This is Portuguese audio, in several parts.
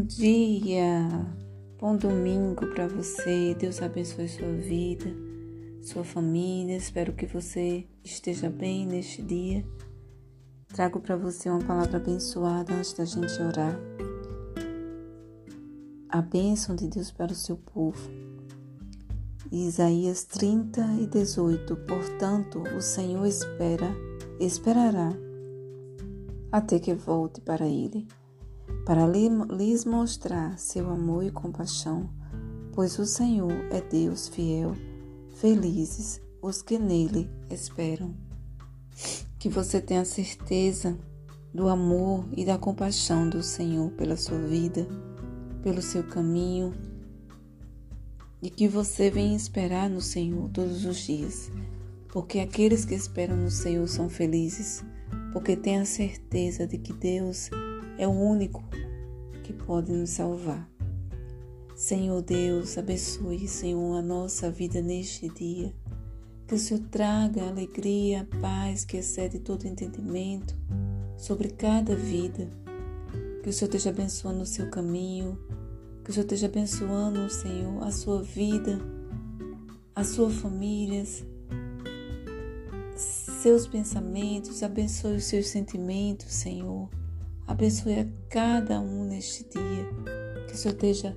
dia, bom domingo para você. Deus abençoe sua vida, sua família. Espero que você esteja bem neste dia. Trago para você uma palavra abençoada antes da gente orar. A bênção de Deus para o seu povo. Isaías 30 e 18. Portanto, o Senhor espera, esperará até que volte para ele para lhes mostrar seu amor e compaixão, pois o Senhor é Deus fiel, felizes os que nele esperam. Que você tenha certeza do amor e da compaixão do Senhor pela sua vida, pelo seu caminho, e que você venha esperar no Senhor todos os dias, porque aqueles que esperam no Senhor são felizes, porque têm a certeza de que Deus é o único que pode nos salvar. Senhor Deus, abençoe, Senhor, a nossa vida neste dia. Que o Senhor traga alegria, paz que excede todo entendimento sobre cada vida. Que o Senhor esteja abençoando o seu caminho. Que o Senhor esteja abençoando, Senhor, a sua vida, a sua família, seus pensamentos. Abençoe os seus sentimentos, Senhor. Abençoe a cada um neste dia. Que o Senhor esteja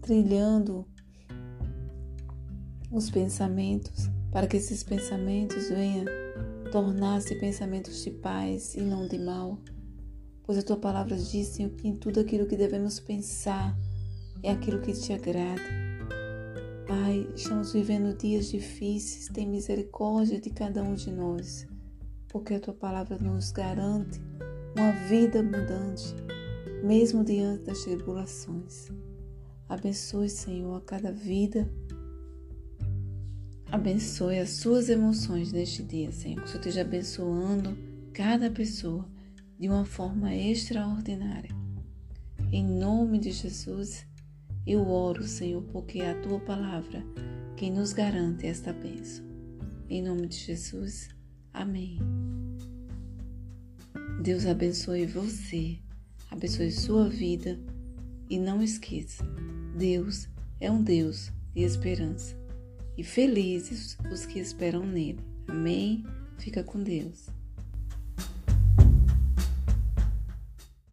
trilhando os pensamentos, para que esses pensamentos venham tornar-se pensamentos de paz e não de mal. Pois a tua palavra diz, Senhor, que em tudo aquilo que devemos pensar é aquilo que te agrada. Pai, estamos vivendo dias difíceis, tem misericórdia de cada um de nós porque a tua palavra nos garante uma vida abundante, mesmo diante das tribulações. Abençoe, Senhor, a cada vida. Abençoe as suas emoções neste dia, Senhor. Que o Senhor esteja abençoando cada pessoa de uma forma extraordinária. Em nome de Jesus, eu oro, Senhor, porque é a tua palavra quem nos garante esta bênção. Em nome de Jesus. Amém. Deus abençoe você, abençoe sua vida e não esqueça: Deus é um Deus de esperança e felizes os que esperam nele. Amém? Fica com Deus.